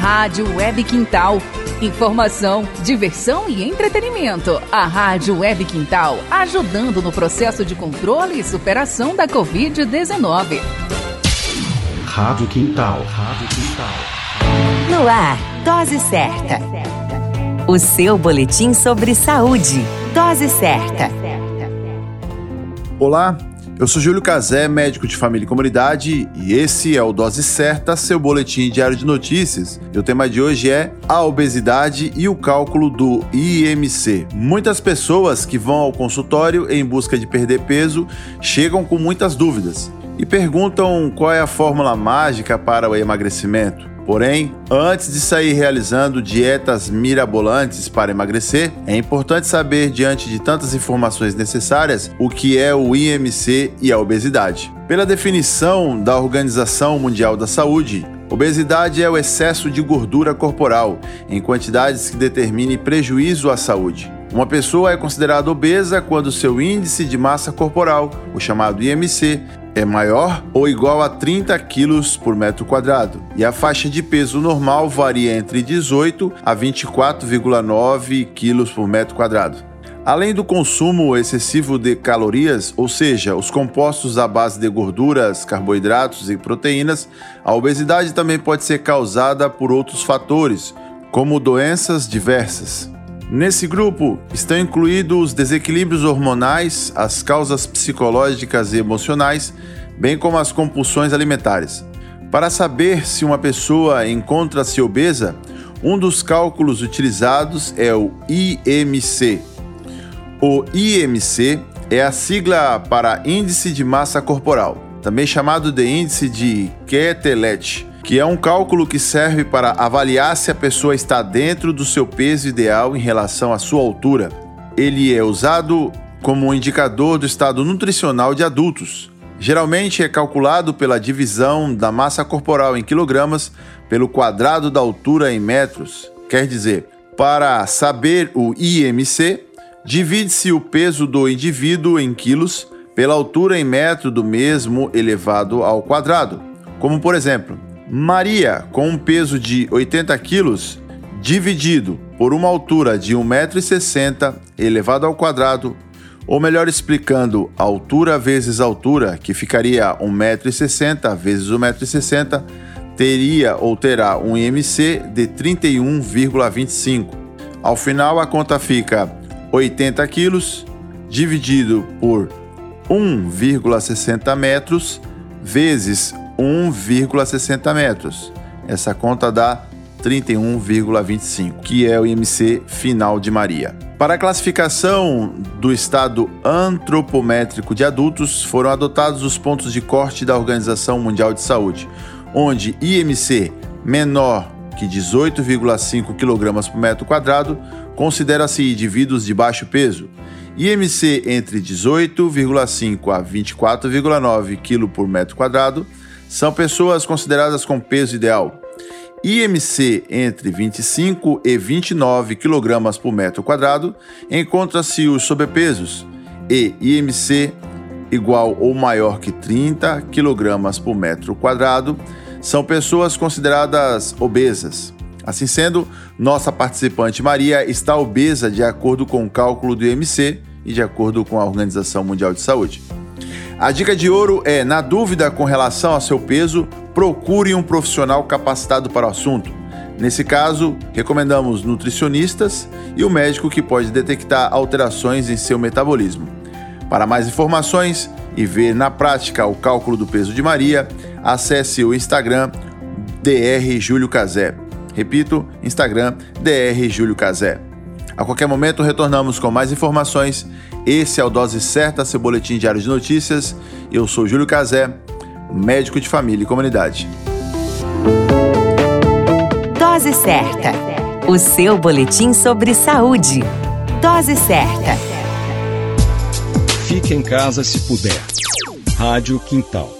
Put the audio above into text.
Rádio Web Quintal. Informação, diversão e entretenimento. A Rádio Web Quintal, ajudando no processo de controle e superação da Covid-19. Rádio Quintal. Rádio Quintal. No ar, Dose Certa. O seu boletim sobre saúde. Dose Certa. Olá, eu sou Júlio Cazé, médico de família e comunidade, e esse é o Dose Certa, seu boletim diário de notícias. E o tema de hoje é a obesidade e o cálculo do IMC. Muitas pessoas que vão ao consultório em busca de perder peso chegam com muitas dúvidas e perguntam qual é a fórmula mágica para o emagrecimento. Porém, antes de sair realizando dietas mirabolantes para emagrecer, é importante saber, diante de tantas informações necessárias, o que é o IMC e a obesidade. Pela definição da Organização Mundial da Saúde, Obesidade é o excesso de gordura corporal em quantidades que determine prejuízo à saúde. Uma pessoa é considerada obesa quando seu índice de massa corporal, o chamado IMC, é maior ou igual a 30 quilos por metro quadrado, e a faixa de peso normal varia entre 18 a 24,9 quilos por metro quadrado. Além do consumo excessivo de calorias, ou seja, os compostos à base de gorduras, carboidratos e proteínas, a obesidade também pode ser causada por outros fatores, como doenças diversas. Nesse grupo estão incluídos os desequilíbrios hormonais, as causas psicológicas e emocionais, bem como as compulsões alimentares. Para saber se uma pessoa encontra-se obesa, um dos cálculos utilizados é o IMC. O IMC é a sigla para Índice de Massa Corporal, também chamado de Índice de Quetelet que é um cálculo que serve para avaliar se a pessoa está dentro do seu peso ideal em relação à sua altura. Ele é usado como um indicador do estado nutricional de adultos. Geralmente é calculado pela divisão da massa corporal em quilogramas pelo quadrado da altura em metros. Quer dizer, para saber o IMC, divide-se o peso do indivíduo em quilos pela altura em metro do mesmo elevado ao quadrado. Como por exemplo, Maria, com um peso de 80 quilos, dividido por uma altura de 1,60m elevado ao quadrado, ou melhor explicando, altura vezes altura, que ficaria 1,60m vezes 1,60m, teria ou terá um IMC de 31,25. Ao final, a conta fica 80 quilos dividido por 1,60 metros vezes 1,60 metros. Essa conta dá 31,25, que é o IMC final de Maria. Para a classificação do estado antropométrico de adultos, foram adotados os pontos de corte da Organização Mundial de Saúde, onde IMC menor que 18,5 kg por metro quadrado considera-se indivíduos de baixo peso. IMC entre 18,5 a 24,9 kg por metro quadrado são pessoas consideradas com peso ideal. IMC entre 25 e 29 kg por metro quadrado, encontra-se os sobrepesos e IMC igual ou maior que 30 kg por metro quadrado, são pessoas consideradas obesas. Assim sendo, nossa participante Maria está obesa de acordo com o cálculo do IMC e de acordo com a Organização Mundial de Saúde. A dica de ouro é: na dúvida com relação ao seu peso, procure um profissional capacitado para o assunto. Nesse caso, recomendamos nutricionistas e o médico que pode detectar alterações em seu metabolismo. Para mais informações e ver na prática o cálculo do peso de Maria, acesse o Instagram Dr. Júlio Cazé. Repito, Instagram Dr. A qualquer momento retornamos com mais informações esse é o Dose Certa, seu boletim diário de notícias. Eu sou Júlio Cazé, médico de família e comunidade. Dose Certa, o seu boletim sobre saúde. Dose Certa. Fique em casa se puder. Rádio Quintal